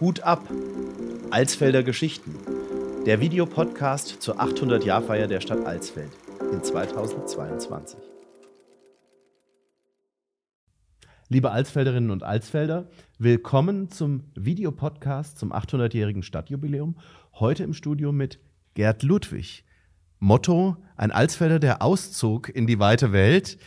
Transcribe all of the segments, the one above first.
Hut ab! Alsfelder Geschichten. Der Videopodcast zur 800-Jahr-Feier der Stadt Alsfeld in 2022. Liebe Alsfelderinnen und Alsfelder, willkommen zum Videopodcast zum 800-jährigen Stadtjubiläum. Heute im Studio mit Gerd Ludwig. Motto: Ein Alsfelder, der auszog in die weite Welt.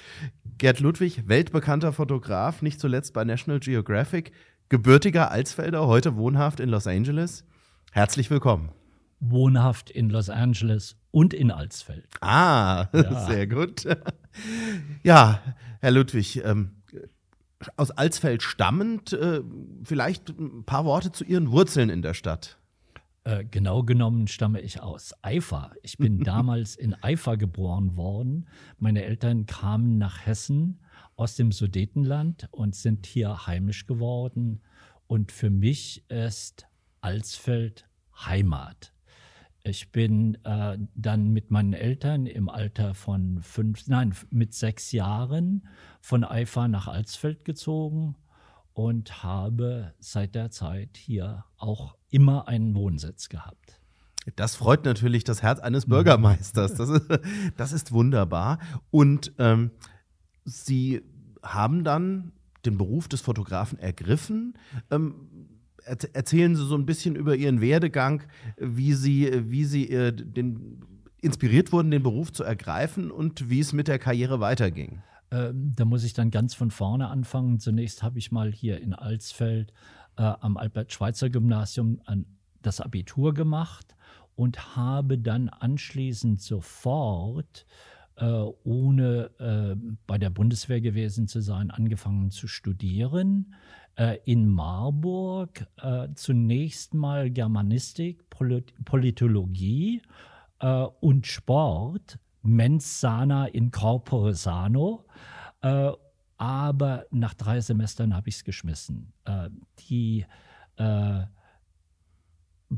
Gerd Ludwig, weltbekannter Fotograf, nicht zuletzt bei National Geographic, gebürtiger Alsfelder, heute wohnhaft in Los Angeles. Herzlich willkommen. Wohnhaft in Los Angeles und in Alsfeld. Ah, ja. sehr gut. Ja, Herr Ludwig, ähm, aus Alsfeld stammend, äh, vielleicht ein paar Worte zu Ihren Wurzeln in der Stadt. Äh, genau genommen stamme ich aus Eifer. Ich bin damals in Eifer geboren worden. Meine Eltern kamen nach Hessen aus dem Sudetenland und sind hier heimisch geworden. Und für mich ist Alsfeld Heimat. Ich bin äh, dann mit meinen Eltern im Alter von fünf, nein, mit sechs Jahren von Eifer nach Alsfeld gezogen und habe seit der Zeit hier auch immer einen Wohnsitz gehabt. Das freut natürlich das Herz eines Bürgermeisters. Das ist, das ist wunderbar. Und ähm, Sie haben dann den Beruf des Fotografen ergriffen. Ähm, erzählen Sie so ein bisschen über Ihren Werdegang, wie Sie, wie Sie äh, den, inspiriert wurden, den Beruf zu ergreifen und wie es mit der Karriere weiterging. Ähm, da muss ich dann ganz von vorne anfangen. Zunächst habe ich mal hier in Alsfeld äh, am Albert-Schweitzer-Gymnasium das Abitur gemacht und habe dann anschließend sofort, ohne äh, bei der Bundeswehr gewesen zu sein, angefangen zu studieren. Äh, in Marburg äh, zunächst mal Germanistik, Polit Politologie äh, und Sport mens sana in corpore sano. Äh, aber nach drei Semestern habe ich es geschmissen. Äh, die äh,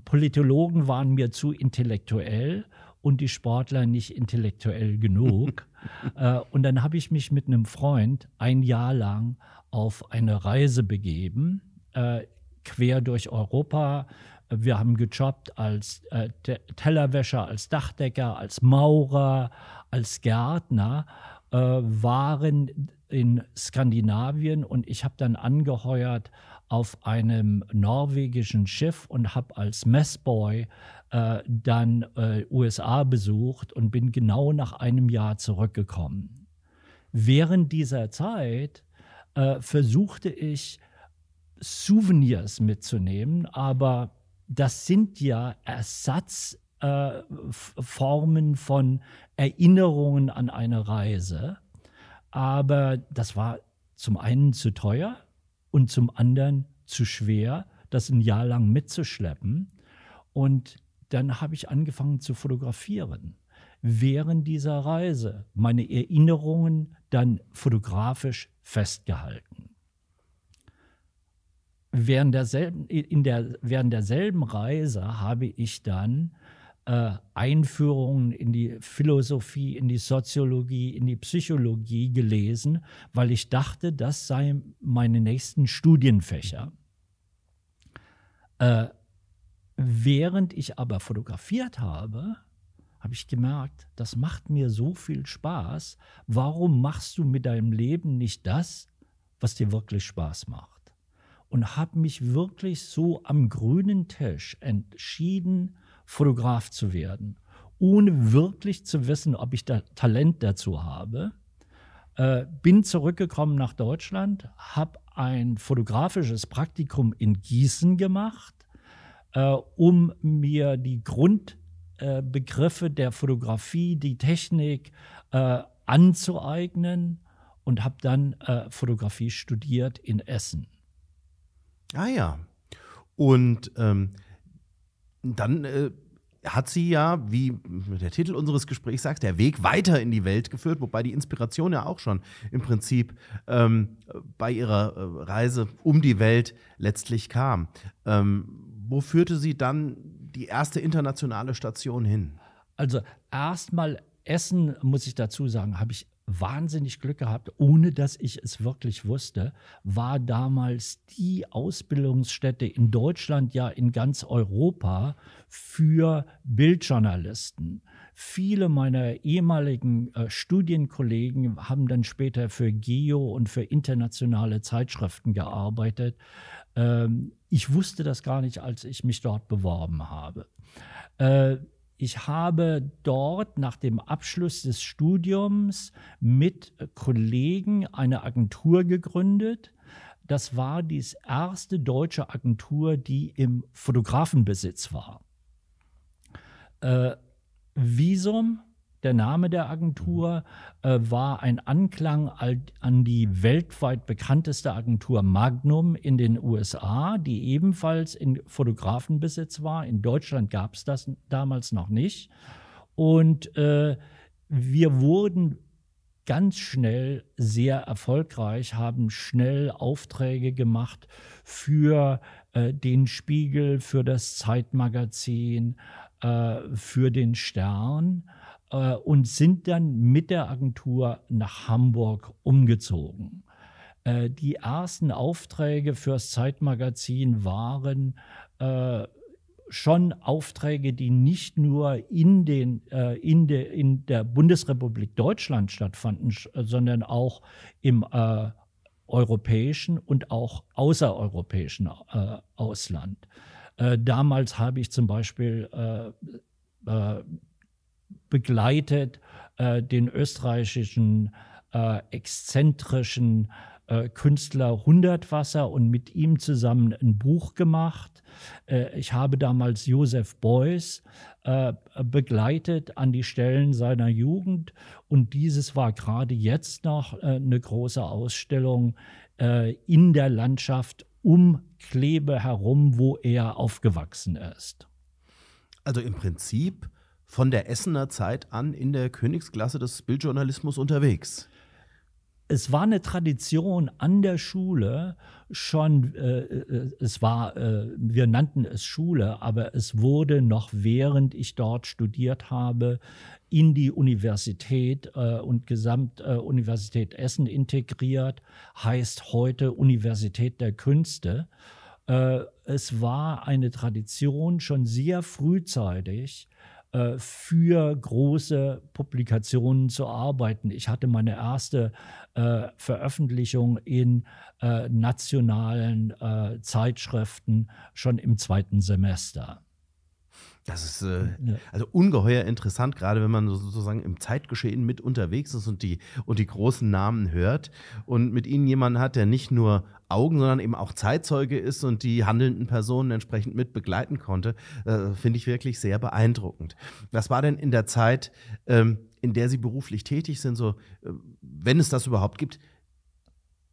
Politologen waren mir zu intellektuell und die Sportler nicht intellektuell genug. äh, und dann habe ich mich mit einem Freund ein Jahr lang auf eine Reise begeben, äh, quer durch Europa, wir haben gejobbt als äh, Tellerwäscher, als Dachdecker, als Maurer, als Gärtner, äh, waren in Skandinavien und ich habe dann angeheuert auf einem norwegischen Schiff und habe als Messboy äh, dann äh, USA besucht und bin genau nach einem Jahr zurückgekommen. Während dieser Zeit äh, versuchte ich Souvenirs mitzunehmen, aber das sind ja Ersatzformen äh, von Erinnerungen an eine Reise. Aber das war zum einen zu teuer und zum anderen zu schwer, das ein Jahr lang mitzuschleppen. Und dann habe ich angefangen zu fotografieren während dieser Reise, meine Erinnerungen dann fotografisch festgehalten während derselben, in der, während derselben Reise habe ich dann äh, Einführungen in die Philosophie, in die Soziologie, in die Psychologie gelesen, weil ich dachte, das seien meine nächsten Studienfächer. Äh, während ich aber fotografiert habe, habe ich gemerkt, das macht mir so viel Spaß. Warum machst du mit deinem Leben nicht das, was dir wirklich Spaß macht? und habe mich wirklich so am grünen Tisch entschieden, Fotograf zu werden, ohne wirklich zu wissen, ob ich da Talent dazu habe. Äh, bin zurückgekommen nach Deutschland, habe ein fotografisches Praktikum in Gießen gemacht, äh, um mir die Grundbegriffe äh, der Fotografie, die Technik äh, anzueignen und habe dann äh, Fotografie studiert in Essen. Ah ja. Und ähm, dann äh, hat sie ja, wie der Titel unseres Gesprächs sagt, der Weg weiter in die Welt geführt, wobei die Inspiration ja auch schon im Prinzip ähm, bei ihrer äh, Reise um die Welt letztlich kam. Ähm, wo führte sie dann die erste internationale Station hin? Also erstmal Essen, muss ich dazu sagen, habe ich wahnsinnig Glück gehabt, ohne dass ich es wirklich wusste, war damals die Ausbildungsstätte in Deutschland, ja in ganz Europa für Bildjournalisten. Viele meiner ehemaligen äh, Studienkollegen haben dann später für Geo und für internationale Zeitschriften gearbeitet. Ähm, ich wusste das gar nicht, als ich mich dort beworben habe. Äh, ich habe dort nach dem Abschluss des Studiums mit Kollegen eine Agentur gegründet. Das war die erste deutsche Agentur, die im Fotografenbesitz war. Äh, Visum der Name der Agentur äh, war ein Anklang an die weltweit bekannteste Agentur Magnum in den USA, die ebenfalls in Fotografenbesitz war. In Deutschland gab es das damals noch nicht. Und äh, wir wurden ganz schnell sehr erfolgreich, haben schnell Aufträge gemacht für äh, den Spiegel, für das Zeitmagazin, äh, für den Stern äh, und sind dann mit der Agentur nach Hamburg umgezogen. Äh, die ersten Aufträge fürs Zeitmagazin waren äh, schon Aufträge, die nicht nur in, den, äh, in, de, in der Bundesrepublik Deutschland stattfanden, sondern auch im äh, europäischen und auch außereuropäischen äh, Ausland. Äh, damals habe ich zum Beispiel äh, begleitet äh, den österreichischen äh, exzentrischen äh, Künstler Hundertwasser und mit ihm zusammen ein Buch gemacht. Äh, ich habe damals Josef Beuys äh, begleitet an die Stellen seiner Jugend und dieses war gerade jetzt noch äh, eine große Ausstellung in der Landschaft um Klebe herum, wo er aufgewachsen ist. Also im Prinzip von der Essener Zeit an in der Königsklasse des Bildjournalismus unterwegs. Es war eine Tradition an der Schule schon, äh, äh, es war, äh, wir nannten es Schule, aber es wurde noch während ich dort studiert habe, in die Universität äh, und Gesamtuniversität äh, Essen integriert, heißt heute Universität der Künste. Äh, es war eine Tradition schon sehr frühzeitig, äh, für große Publikationen zu arbeiten. Ich hatte meine erste äh, Veröffentlichung in äh, nationalen äh, Zeitschriften schon im zweiten Semester. Das ist äh, ja. also ungeheuer interessant, gerade wenn man sozusagen im Zeitgeschehen mit unterwegs ist und die, und die großen Namen hört und mit ihnen jemanden hat, der nicht nur Augen, sondern eben auch Zeitzeuge ist und die handelnden Personen entsprechend mit begleiten konnte, äh, finde ich wirklich sehr beeindruckend. Was war denn in der Zeit, ähm, in der Sie beruflich tätig sind, so, äh, wenn es das überhaupt gibt,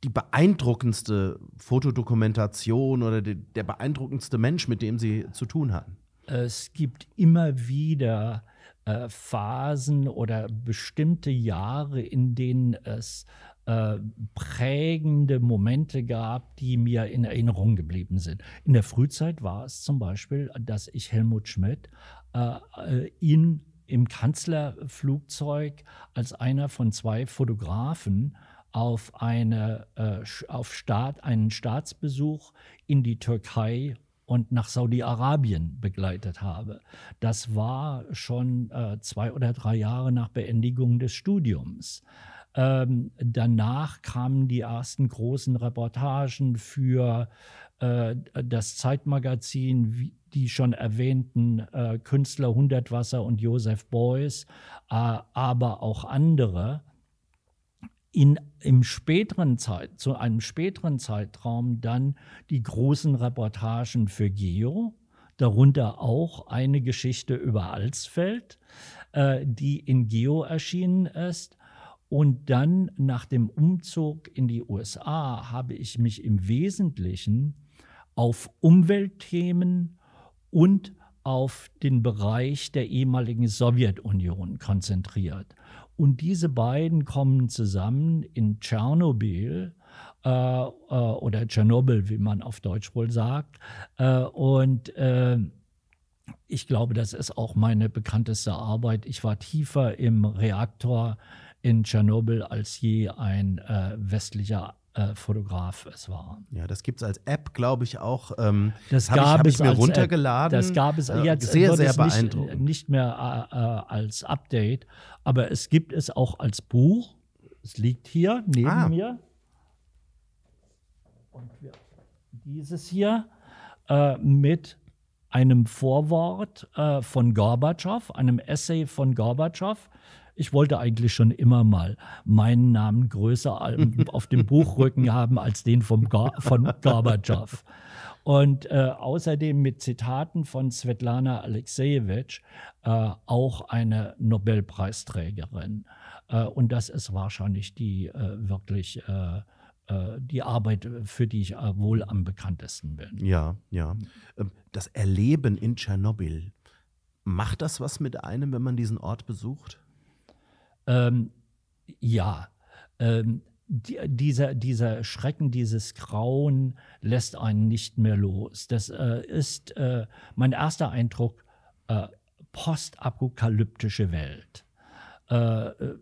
die beeindruckendste Fotodokumentation oder die, der beeindruckendste Mensch, mit dem Sie zu tun hatten? Es gibt immer wieder äh, Phasen oder bestimmte Jahre, in denen es äh, prägende Momente gab, die mir in Erinnerung geblieben sind. In der Frühzeit war es zum Beispiel, dass ich Helmut Schmidt äh, äh in, im Kanzlerflugzeug als einer von zwei Fotografen auf, eine, äh, auf Staat, einen Staatsbesuch in die Türkei und nach Saudi-Arabien begleitet habe. Das war schon äh, zwei oder drei Jahre nach Beendigung des Studiums. Ähm, danach kamen die ersten großen Reportagen für äh, das Zeitmagazin, wie die schon erwähnten äh, Künstler Hundertwasser und Josef Beuys, äh, aber auch andere in, im späteren Zeit, zu einem späteren Zeitraum dann die großen Reportagen für Geo, darunter auch eine Geschichte über Alsfeld, äh, die in Geo erschienen ist. Und dann nach dem Umzug in die USA habe ich mich im Wesentlichen auf Umweltthemen und auf den Bereich der ehemaligen Sowjetunion konzentriert. Und diese beiden kommen zusammen in Tschernobyl äh, äh, oder Tschernobyl, wie man auf Deutsch wohl sagt. Äh, und äh, ich glaube, das ist auch meine bekannteste Arbeit. Ich war tiefer im Reaktor in Tschernobyl als je ein äh, westlicher äh, Fotograf es war. Ja, das gibt es als App, glaube ich, auch. Ähm, das gab ich, es hab ich mir als runtergeladen. App. Das gab es Äh, jetzt sehr, sehr es nicht, beeindruckend. nicht mehr äh, äh, als Update, aber es gibt es auch als Buch. Es liegt hier neben Ah. mir. Und dieses hier äh, mit einem Vorwort von Gorbatschow, einem Essay von Gorbatschow. Ich wollte eigentlich schon immer mal meinen Namen größer auf dem Buchrücken haben als den vom Gor von Gorbatschow. Und äh, außerdem mit Zitaten von Svetlana Alexejewitsch, äh, auch eine Nobelpreisträgerin. Äh, und das ist wahrscheinlich die äh, wirklich äh, äh, die Arbeit, für die ich wohl am bekanntesten bin. Ja, ja. Ähm, Das Erleben in Tschernobyl, macht das was mit einem, wenn man diesen Ort besucht? Ähm, ja, ähm, die, dieser, dieser Schrecken, dieses Grauen lässt einen nicht mehr los. Das äh, ist äh, mein erster Eindruck, äh, postapokalyptische Welt. Äh, äh,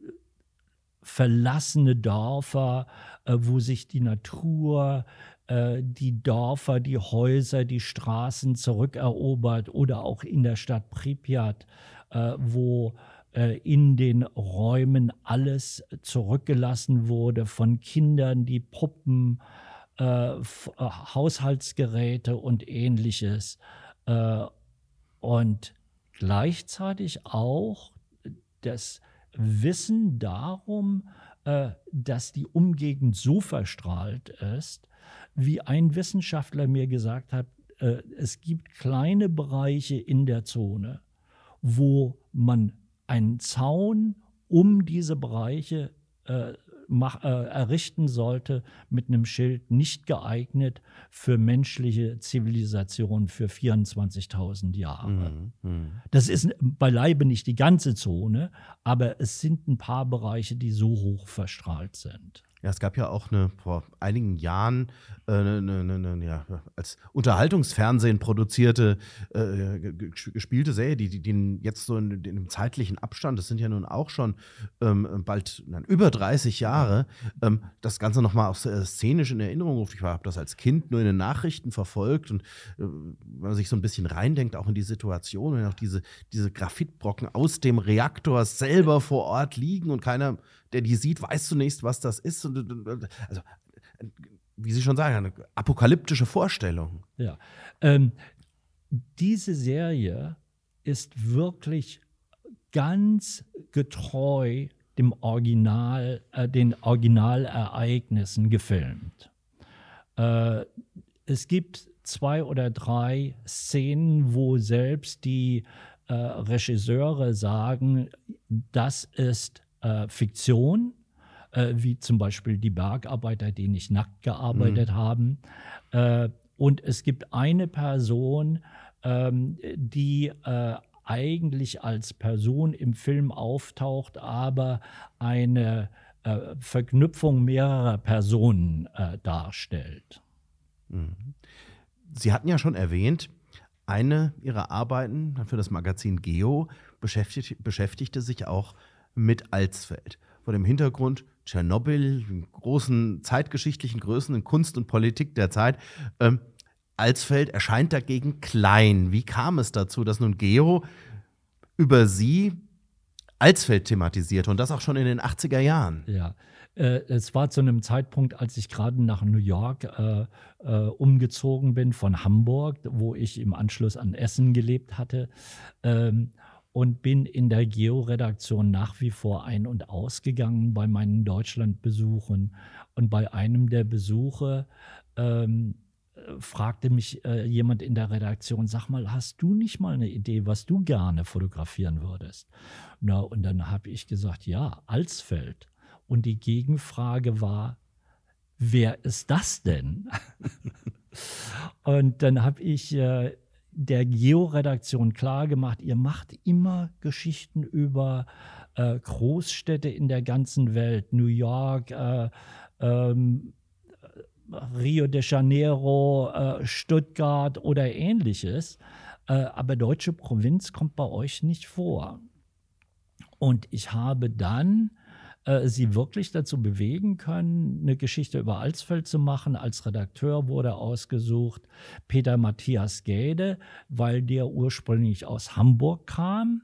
verlassene Dörfer, äh, wo sich die Natur, die Dörfer, die Häuser, die Straßen zurückerobert oder auch in der Stadt Pripyat, wo äh, in den Räumen alles zurückgelassen wurde, von Kindern, die Puppen, äh, äh, Haushaltsgeräte und ähnliches. Äh, und gleichzeitig auch das Wissen darum, äh, dass die Umgegend so verstrahlt ist, wie ein Wissenschaftler mir gesagt hat, äh, es gibt kleine Bereiche in der Zone, wo man einen Zaun um diese Bereiche äh, mach, äh, errichten sollte mit einem Schild nicht geeignet für menschliche Zivilisation für 24.000 Jahre. Mhm. Mhm. Das ist beileibe nicht die ganze Zone, aber es sind ein paar Bereiche, die so hoch verstrahlt sind. Ja, es gab ja auch eine, vor einigen Jahren äh, eine, eine, eine, ja, als Unterhaltungsfernsehen produzierte, äh, ge- ge- gespielte Serie, die, die, die jetzt so in, in dem zeitlichen Abstand, das sind ja nun auch schon ähm, bald nein, über 30 Jahre, ähm, das Ganze nochmal auch äh, szenisch in Erinnerung ruft. Ich habe das als Kind nur in den Nachrichten verfolgt und äh, wenn man sich so ein bisschen reindenkt, auch in die Situation, wenn auch diese, diese Graphitbrocken aus dem Reaktor selber vor Ort liegen und keiner, der die sieht, weiß zunächst, was das ist. Also, wie Sie schon sagen, eine apokalyptische Vorstellung. Ja. Ähm, diese Serie ist wirklich ganz getreu dem Original, äh, den Originalereignissen gefilmt. Äh, es gibt zwei oder drei Szenen, wo selbst die äh, Regisseure sagen, das ist äh, Fiktion, äh, wie zum Beispiel die Bergarbeiter, die nicht nackt gearbeitet haben. Äh, und es gibt eine Person, ähm, die äh, eigentlich als Person im Film auftaucht, aber eine äh, Verknüpfung mehrerer Personen darstellt. Sie hatten ja schon erwähnt, eine Ihrer Arbeiten für das Magazin Geo beschäftigt, beschäftigte sich auch mit Alsfeld. Vor dem Hintergrund Tschernobyl, großen zeitgeschichtlichen Größen in Kunst und Politik der Zeit. Ähm, Alsfeld erscheint dagegen klein. Wie kam es dazu, dass nun Geo über Sie Alsfeld thematisierte und das auch schon in den 80er Jahren? Ja, äh, es war zu einem Zeitpunkt, als ich gerade nach New York äh, äh, umgezogen bin von Hamburg, wo ich im Anschluss an Essen gelebt hatte. Ähm, und bin in der Geo-Redaktion nach wie vor ein- und ausgegangen bei meinen Deutschlandbesuchen. Und bei einem der Besuche ähm, äh, fragte mich äh, jemand in der Redaktion, sag mal, hast du nicht mal eine Idee, was du gerne fotografieren würdest? Na, und dann habe ich gesagt, ja, Alsfeld. Und die Gegenfrage war, wer ist das denn? und dann habe ich äh, der Geo-Redaktion klargemacht, ihr macht immer Geschichten über äh, Großstädte in der ganzen Welt, New York, äh, ähm, Rio de Janeiro, äh, Stuttgart oder ähnliches. Äh, aber deutsche Provinz kommt bei euch nicht vor. Und ich habe dann äh, sie wirklich dazu bewegen können, eine Geschichte über Alsfeld zu machen. Als Redakteur wurde ausgesucht Peter Matthias Gäde, weil der ursprünglich aus Hamburg kam.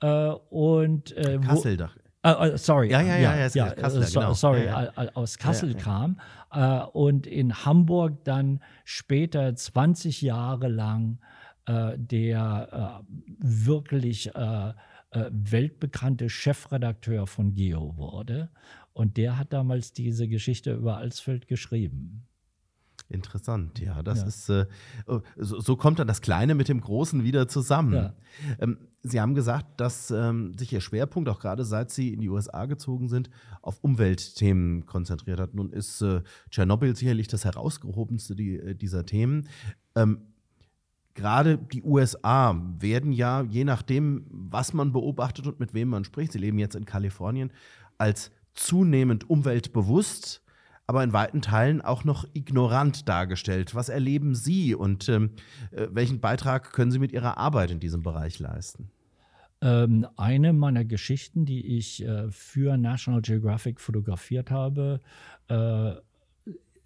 Äh, und äh, Kassel, doch. Uh, sorry, ja, ja, ja, ja, ja Kassel, so, genau. sorry, ja, ja. aus Kassel kam uh, und in Hamburg dann später 20 Jahre lang uh, der wirklich weltbekannte Chefredakteur von Geo wurde. Und der hat damals diese Geschichte über Alsfeld geschrieben. Interessant, ja. Das ja. ist äh, oh, so, so, kommt dann das Kleine mit dem Großen wieder zusammen. Ja. Ähm, Sie haben gesagt, dass ähm, sich Ihr Schwerpunkt, auch gerade seit Sie in die USA gezogen sind, auf Umweltthemen konzentriert hat. Nun ist äh, Tschernobyl sicherlich das herausgehobenste die, äh, dieser Themen. Ähm, gerade die USA werden ja, je nachdem, was man beobachtet und mit wem man spricht, Sie leben jetzt in Kalifornien, als zunehmend umweltbewusst aber in weiten Teilen auch noch ignorant dargestellt. Was erleben Sie und ähm, äh, welchen Beitrag können Sie mit Ihrer Arbeit in diesem Bereich leisten? Ähm, eine meiner Geschichten, die ich äh, für National Geographic fotografiert habe, äh,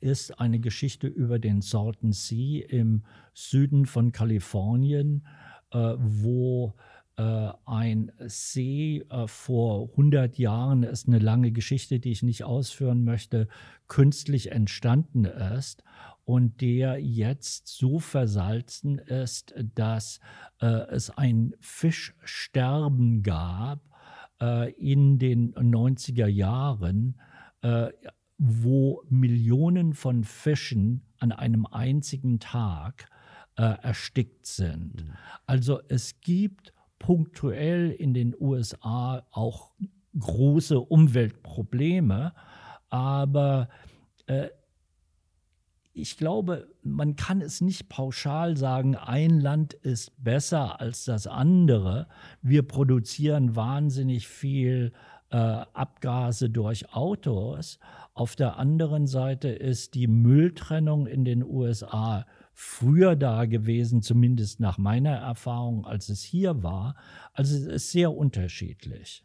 ist eine Geschichte über den Salton Sea im Süden von Kalifornien, äh, wo äh, ein See äh, vor 100 Jahren ist eine lange Geschichte, die ich nicht ausführen möchte, künstlich entstanden ist und der jetzt so versalzen ist, dass äh, es ein Fischsterben gab äh, in den 90er Jahren, äh, wo Millionen von Fischen an einem einzigen Tag äh, erstickt sind. Mhm. Also es gibt punktuell in den USA auch große Umweltprobleme, aber äh, ich glaube, man kann es nicht pauschal sagen, ein Land ist besser als das andere. Wir produzieren wahnsinnig viel äh, Abgase durch Autos. Auf der anderen Seite ist die Mülltrennung in den USA früher da gewesen, zumindest nach meiner Erfahrung, als es hier war. Also es ist sehr unterschiedlich.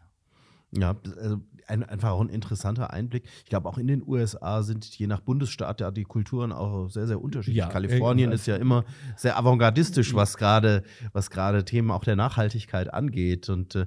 Ja, also ein, einfach auch ein interessanter Einblick. Ich glaube, auch in den USA sind je nach Bundesstaat ja die Kulturen auch sehr, sehr unterschiedlich. Ja, Kalifornien äh, ist ja immer sehr avantgardistisch, was gerade was gerade Themen auch der Nachhaltigkeit angeht. Und äh,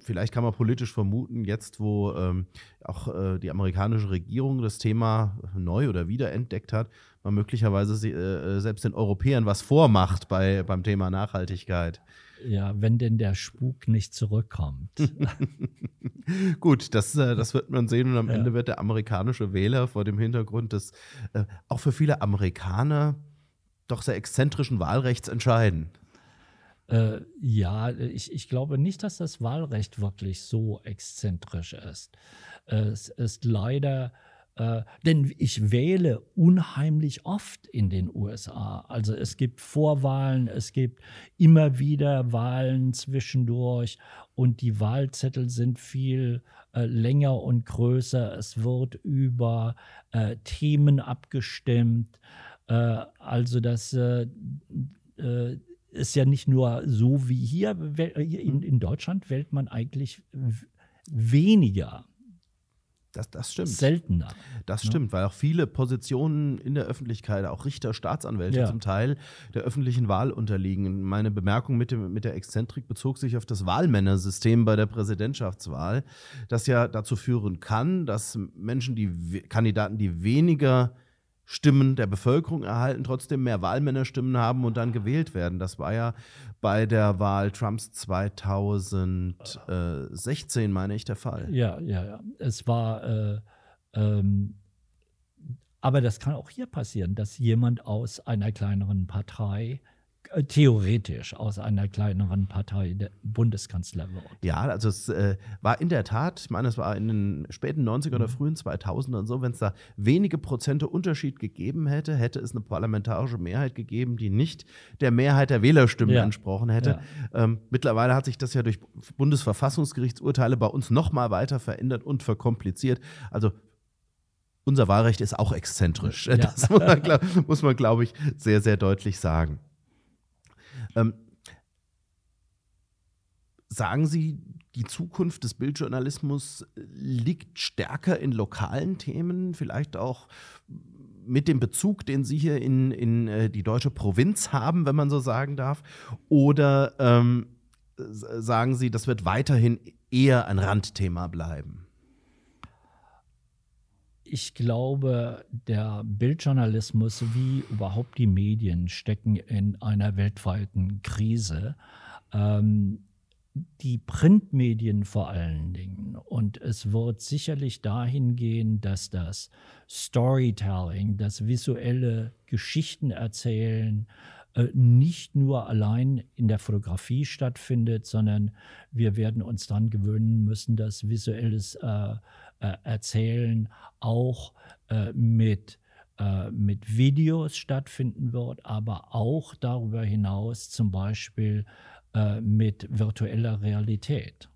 vielleicht kann man politisch vermuten, jetzt wo ähm, auch äh, die amerikanische Regierung das Thema neu oder wiederentdeckt hat, man möglicherweise äh, selbst den Europäern was vormacht bei, beim Thema Nachhaltigkeit. Ja, wenn denn der Spuk nicht zurückkommt. Gut, das, äh, das wird man sehen und am ja. Ende wird der amerikanische Wähler vor dem Hintergrund des äh, auch für viele Amerikaner doch sehr exzentrischen Wahlrechts entscheiden. Äh, ja, ich, ich glaube nicht, dass das Wahlrecht wirklich so exzentrisch ist. Es ist leider äh, denn ich wähle unheimlich oft in den USA. Also es gibt Vorwahlen, es gibt immer wieder Wahlen zwischendurch und die Wahlzettel sind viel äh, länger und größer. Es wird über äh, Themen abgestimmt. Äh, also das ist ja nicht nur so wie hier in, in Deutschland wählt man eigentlich weniger das, das stimmt. Seltener. Das ne? stimmt, weil auch viele Positionen in der Öffentlichkeit, auch Richter, Staatsanwälte ja. zum Teil der öffentlichen Wahl unterliegen. Meine Bemerkung mit, dem, mit der Exzentrik bezog sich auf das Wahlmännersystem bei der Präsidentschaftswahl, das ja dazu führen kann, dass Menschen, die Kandidaten, die weniger Stimmen der Bevölkerung erhalten, trotzdem mehr Wahlmännerstimmen haben und dann gewählt werden. Das war ja bei der Wahl Trumps 2016, meine ich, der Fall. Ja, ja, ja. Es war, äh, ähm, aber das kann auch hier passieren, dass jemand aus einer kleineren Partei theoretisch aus einer kleineren Partei der Bundeskanzler wird. Ja, also es äh, war in der Tat, ich meine, es war in den späten 90er mhm. oder frühen 2000ern so, wenn es da wenige Prozente Unterschied gegeben hätte, hätte es eine parlamentarische Mehrheit gegeben, die nicht der Mehrheit der Wählerstimmen ja. entsprochen hätte. Ja. Ähm, mittlerweile hat sich das ja durch Bundesverfassungsgerichtsurteile bei uns noch mal weiter verändert und verkompliziert. Also unser Wahlrecht ist auch exzentrisch. Ja. Das muss man, glaube glaub ich, sehr, sehr deutlich sagen. Ähm, sagen Sie, die Zukunft des Bildjournalismus liegt stärker in lokalen Themen, vielleicht auch mit dem Bezug, den Sie hier in, in äh, die deutsche Provinz haben, wenn man so sagen darf? Oder ähm, sagen Sie, das wird weiterhin eher ein Randthema bleiben? Ich glaube, der Bildjournalismus wie überhaupt die Medien stecken in einer weltweiten Krise. Ähm, die Printmedien vor allen Dingen. Und es wird sicherlich dahin gehen, dass das Storytelling, das visuelle Geschichtenerzählen äh, nicht nur allein in der Fotografie stattfindet, sondern wir werden uns daran gewöhnen müssen, dass visuelles äh, äh, Erzählen auch äh, mit äh, mit Videos stattfinden wird, aber auch darüber hinaus zum Beispiel äh, mit virtueller Realität.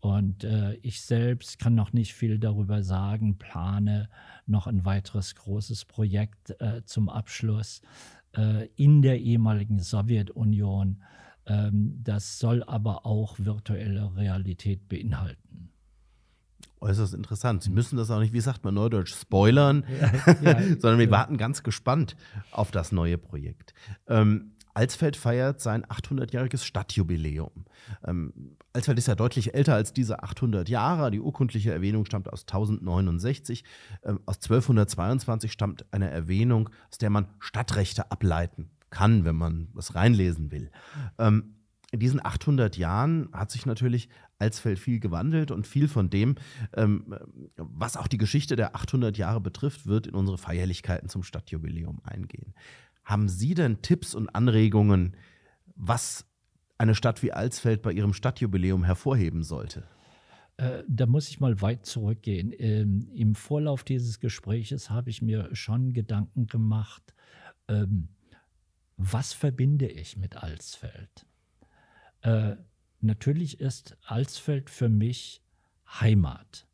Und äh, ich selbst kann noch nicht viel darüber sagen, plane noch ein weiteres großes Projekt zum Abschluss in der ehemaligen Sowjetunion. Ähm, das soll aber auch virtuelle Realität beinhalten. Äußerst interessant. Sie müssen das auch nicht, wie sagt man neudeutsch, spoilern, ja, ja, sondern wir ja. warten ganz gespannt auf das neue Projekt. Ähm, Alsfeld feiert sein 800-jähriges Stadtjubiläum. Ähm, Alsfeld ist ja deutlich älter als diese 800 Jahre. Die urkundliche Erwähnung stammt aus 1069. Ähm, aus 1222 stammt eine Erwähnung, aus der man Stadtrechte ableiten kann, wenn man was reinlesen will. Ähm, in diesen 800 Jahren hat sich natürlich Alsfeld viel gewandelt und viel von dem, ähm, was auch die Geschichte der 800 Jahre betrifft, wird in unsere Feierlichkeiten zum Stadtjubiläum eingehen. Haben Sie denn Tipps und Anregungen, was eine Stadt wie Alsfeld bei ihrem Stadtjubiläum hervorheben sollte? Äh, da muss ich mal weit zurückgehen. Ähm, Im Vorlauf dieses Gespräches habe ich mir schon Gedanken gemacht, ähm, was verbinde ich mit Alsfeld? Äh, natürlich ist Alsfeld für mich Heimat.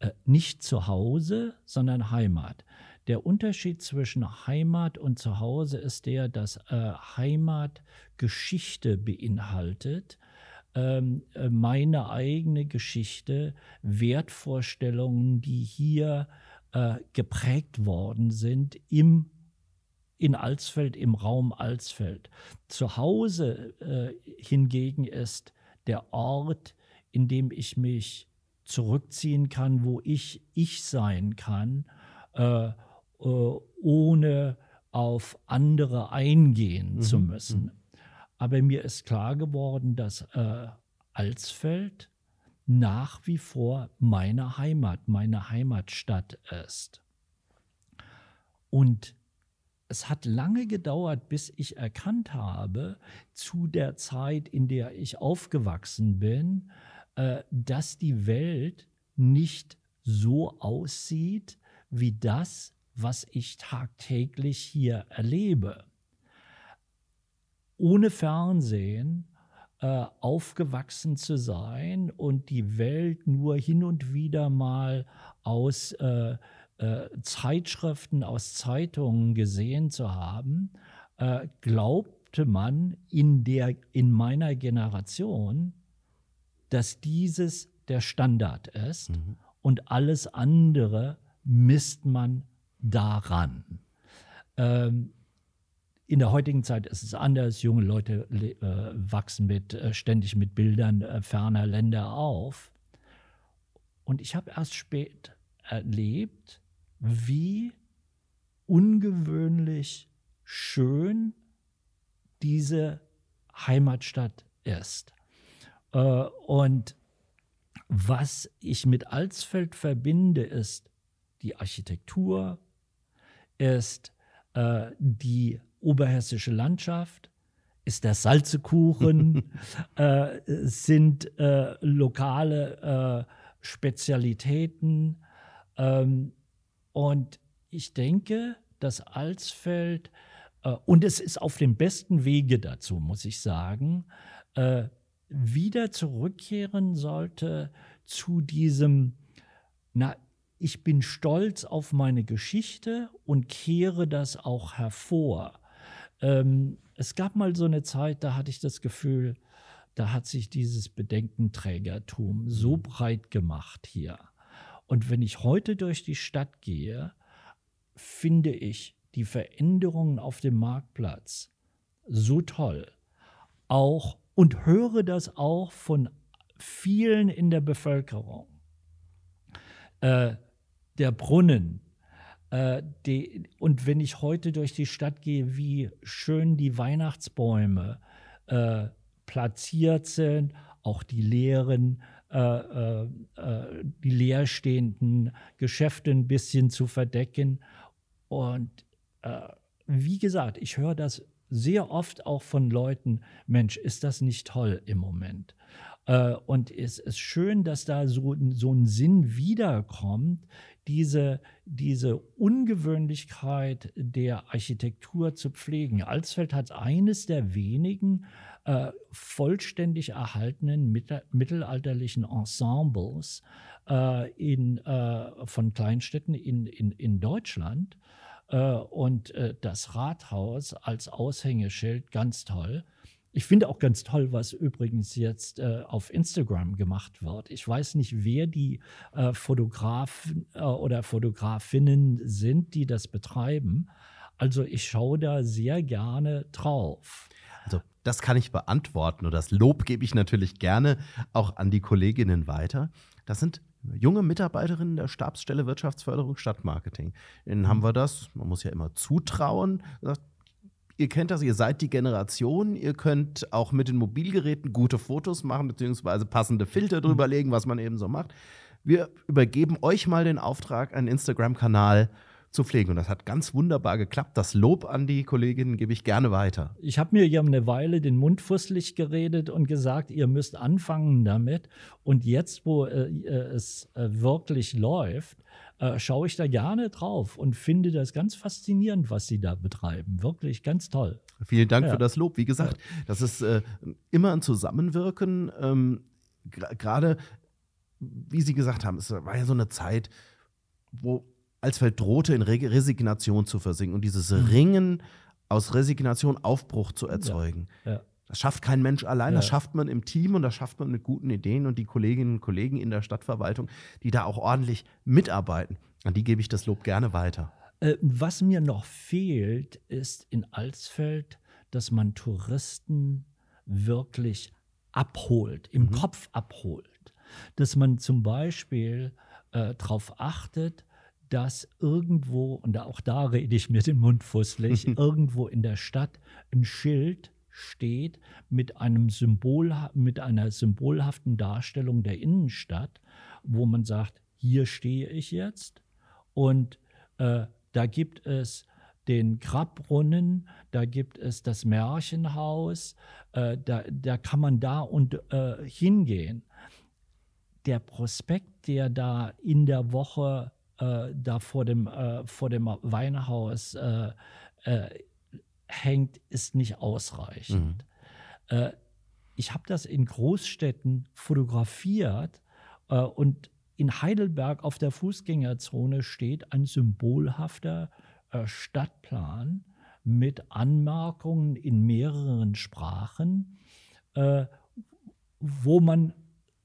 Äh, nicht zu Hause, sondern Heimat. Der Unterschied zwischen Heimat und Zuhause ist der, dass äh, Heimat Geschichte beinhaltet, ähm, äh, meine eigene Geschichte, Wertvorstellungen, die hier äh, geprägt worden sind im in Alsfeld, im Raum Alsfeld. Zu Hause äh, hingegen ist der Ort, in dem ich mich zurückziehen kann, wo ich ich sein kann äh, äh, ohne auf andere eingehen mhm. zu müssen. Mhm. Aber mir ist klar geworden, dass äh, Alsfeld nach wie vor meine Heimat, meine Heimatstadt ist. Und es hat lange gedauert, bis ich erkannt habe, zu der Zeit, in der ich aufgewachsen bin, äh, dass die Welt nicht so aussieht wie das, was ich tagtäglich hier erlebe. Ohne Fernsehen äh, aufgewachsen zu sein und die Welt nur hin und wieder mal aus äh, äh, Zeitschriften, aus Zeitungen gesehen zu haben, äh, glaubte man in, der, in meiner Generation, dass dieses der Standard ist mhm. und alles andere misst man daran. Ähm, in der heutigen Zeit ist es anders. Junge Leute äh, wachsen mit, äh, ständig mit Bildern äh, ferner Länder auf. Und ich habe erst spät erlebt, wie ungewöhnlich schön diese Heimatstadt ist. Äh, und was ich mit Alsfeld verbinde, ist die Architektur, ist äh, die oberhessische Landschaft, ist der Salzekuchen, äh, sind äh, lokale äh, Spezialitäten. Ähm, und ich denke, dass Alsfeld, äh, und es ist auf dem besten Wege dazu, muss ich sagen, äh, wieder zurückkehren sollte zu diesem, na, ich bin stolz auf meine Geschichte und kehre das auch hervor. Ähm, es gab mal so eine Zeit, da hatte ich das Gefühl, da hat sich dieses Bedenkenträgertum so breit gemacht hier. Und wenn ich heute durch die Stadt gehe, finde ich die Veränderungen auf dem Marktplatz so toll. Auch und höre das auch von vielen in der Bevölkerung. Äh, der Brunnen. Äh, die, und wenn ich heute durch die Stadt gehe, wie schön die Weihnachtsbäume äh, platziert sind, auch die leeren, äh, äh, äh, die leerstehenden Geschäfte ein bisschen zu verdecken. Und äh, wie gesagt, ich höre das sehr oft auch von Leuten, Mensch, ist das nicht toll im Moment? Äh, und es ist schön, dass da so, so ein Sinn wiederkommt, diese, diese Ungewöhnlichkeit der Architektur zu pflegen. Alsfeld hat eines der wenigen äh, vollständig erhaltenen mittel mittelalterlichen Ensembles äh, in, äh, von Kleinstädten in, in, in Deutschland. Äh, und äh, das Rathaus als Aushängeschild ganz toll. Ich finde auch ganz toll, was übrigens jetzt äh, auf Instagram gemacht wird. Ich weiß nicht, wer die äh, Fotografen äh, oder Fotografinnen sind, die das betreiben. Also ich schaue da sehr gerne drauf. Also das kann ich beantworten und das Lob gebe ich natürlich gerne auch an die Kolleginnen weiter. Das sind junge Mitarbeiterinnen der Stabsstelle Wirtschaftsförderung Stadtmarketing. Ihnen haben wir das, man muss ja immer zutrauen, gesagt, ihr kennt das, ihr seid die Generation, ihr könnt auch mit den Mobilgeräten gute Fotos machen, beziehungsweise passende Filter drüber legen, was man eben so macht. Wir übergeben euch mal den Auftrag, einen Instagram-Kanal zu pflegen. Und das hat ganz wunderbar geklappt. Das Lob an die Kolleginnen gebe ich gerne weiter. Ich habe mir ja eine Weile den Mund fusselig geredet und gesagt, ihr müsst anfangen damit. Und jetzt, wo äh, es äh, wirklich läuft, äh, schaue ich da gerne drauf und finde das ganz faszinierend, was sie da betreiben. Wirklich ganz toll. Vielen Dank Ja. für das Lob. Wie gesagt, das ist äh, immer ein Zusammenwirken. Ähm, Gerade, wie Sie gesagt haben, es war ja so eine Zeit, wo Alsfeld drohte, in Re Resignation zu versinken und dieses Mhm. Ringen aus Resignation Aufbruch zu erzeugen. Ja. Das schafft kein Mensch allein, das Ja. schafft man im Team und das schafft man mit guten Ideen und die Kolleginnen und Kollegen in der Stadtverwaltung, die da auch ordentlich mitarbeiten. An die gebe ich das Lob gerne weiter. Äh, was mir noch fehlt, ist in Alsfeld, dass man Touristen wirklich abholt, im Kopf abholt. Dass man zum Beispiel äh, darauf achtet, dass irgendwo, und auch da rede ich mir den Mund fusselig, irgendwo in der Stadt ein Schild steht mit einem Symbol, mit einer symbolhaften Darstellung der Innenstadt, wo man sagt, hier stehe ich jetzt und äh, da gibt es den Grabbrunnen, da gibt es das Märchenhaus, äh, da, da kann man da und äh, hingehen. Der Prospekt, der da in der Woche äh, da vor dem, äh, vor dem Weinhaus äh, äh, hängt, ist nicht ausreichend. Äh, ich habe das in Großstädten fotografiert äh, und in Heidelberg auf der Fußgängerzone steht ein symbolhafter Stadtplan mit Anmerkungen in mehreren Sprachen, wo man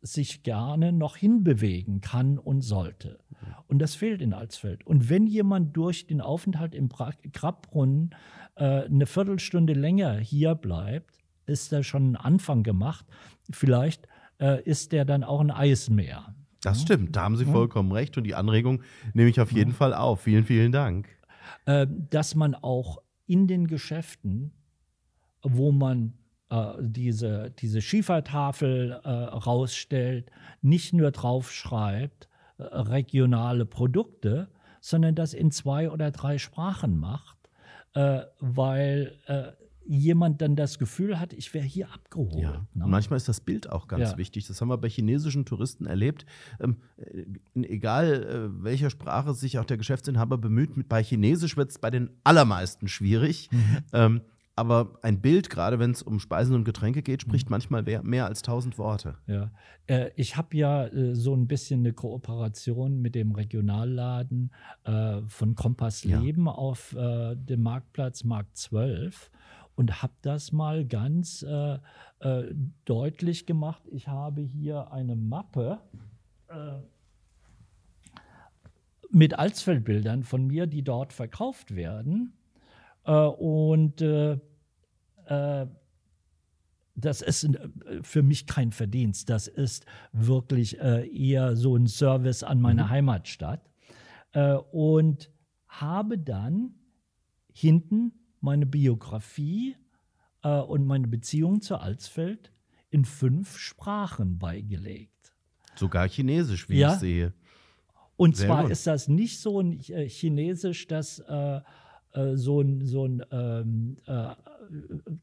sich gerne noch hinbewegen kann und sollte. Und das fehlt in Alsfeld. Und wenn jemand durch den Aufenthalt im Grabbrunnen äh, eine Viertelstunde länger hier bleibt, ist da schon ein Anfang gemacht. Vielleicht äh, ist der dann auch ein Eismeer. Das stimmt, da haben Sie vollkommen recht und die Anregung nehme ich auf jeden Fall auf. Vielen, vielen Dank. äh, dass man auch in den Geschäften, wo man äh, diese, diese Schiefertafel äh, rausstellt, nicht nur draufschreibt, regionale Produkte, sondern das in zwei oder drei Sprachen macht, äh, weil äh, jemand dann das Gefühl hat, ich wäre hier abgeholt. Ja. ne? Manchmal ist das Bild auch ganz Ja. wichtig. Das haben wir bei chinesischen Touristen erlebt. Ähm, äh, egal äh, welcher Sprache sich auch der Geschäftsinhaber bemüht, bei Chinesisch wird es bei den allermeisten schwierig. Mhm. Ähm, aber ein Bild, gerade wenn es um Speisen und Getränke geht, Mhm. spricht manchmal mehr, mehr als tausend Worte. Ja, äh, ich habe ja äh, so ein bisschen eine Kooperation mit dem Regionalladen äh, von Kompass Ja. Leben auf äh, dem Marktplatz Markt 12. und habe das mal ganz äh, äh, deutlich gemacht. Ich habe hier eine Mappe mit Alsfeldbildern von mir, die dort verkauft werden. Äh, und äh, äh, das ist für mich kein Verdienst. Das ist wirklich eher so ein Service an meine mhm. Heimatstadt. und habe dann hinten meine Biografie und meine Beziehung zu Alsfeld in fünf Sprachen beigelegt. Sogar Chinesisch, wie ja. ich sehe. Und Sehr zwar gut. ist das nicht so ein Chinesisch, das äh, so ein, so ein ähm, äh,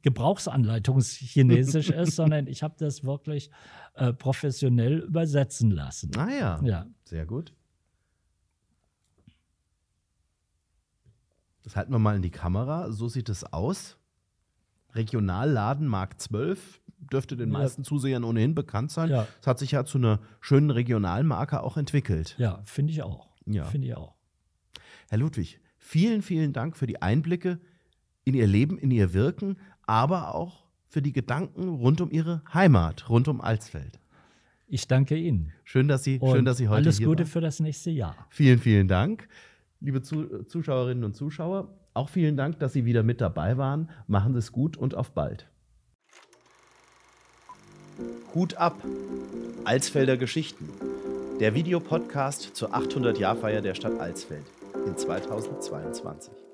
Gebrauchsanleitungschinesisch ist, sondern ich habe das wirklich äh, professionell übersetzen lassen. Ah ja. ja. Sehr gut. Das halten wir mal in die Kamera. So sieht es aus. Regionalladen Mark 12 dürfte den meisten Zusehern ohnehin bekannt sein. Ja. Es hat sich ja zu einer schönen Regionalmarke auch entwickelt. Ja, finde ich auch. Ja. Finde ich auch. Herr Ludwig, vielen, vielen Dank für die Einblicke in Ihr Leben, in Ihr Wirken, aber auch für die Gedanken rund um Ihre Heimat, rund um Alsfeld. Ich danke Ihnen. Schön, dass Sie, schön, dass Sie heute alles hier Gute waren. für das nächste Jahr. Vielen, vielen Dank. Liebe Zuschauerinnen und Zuschauer, auch vielen Dank, dass Sie wieder mit dabei waren. Machen Sie es gut und auf bald. Hut ab! Alsfelder Geschichten. Der Videopodcast zur 800-Jahrfeier der Stadt Alsfeld in 2022.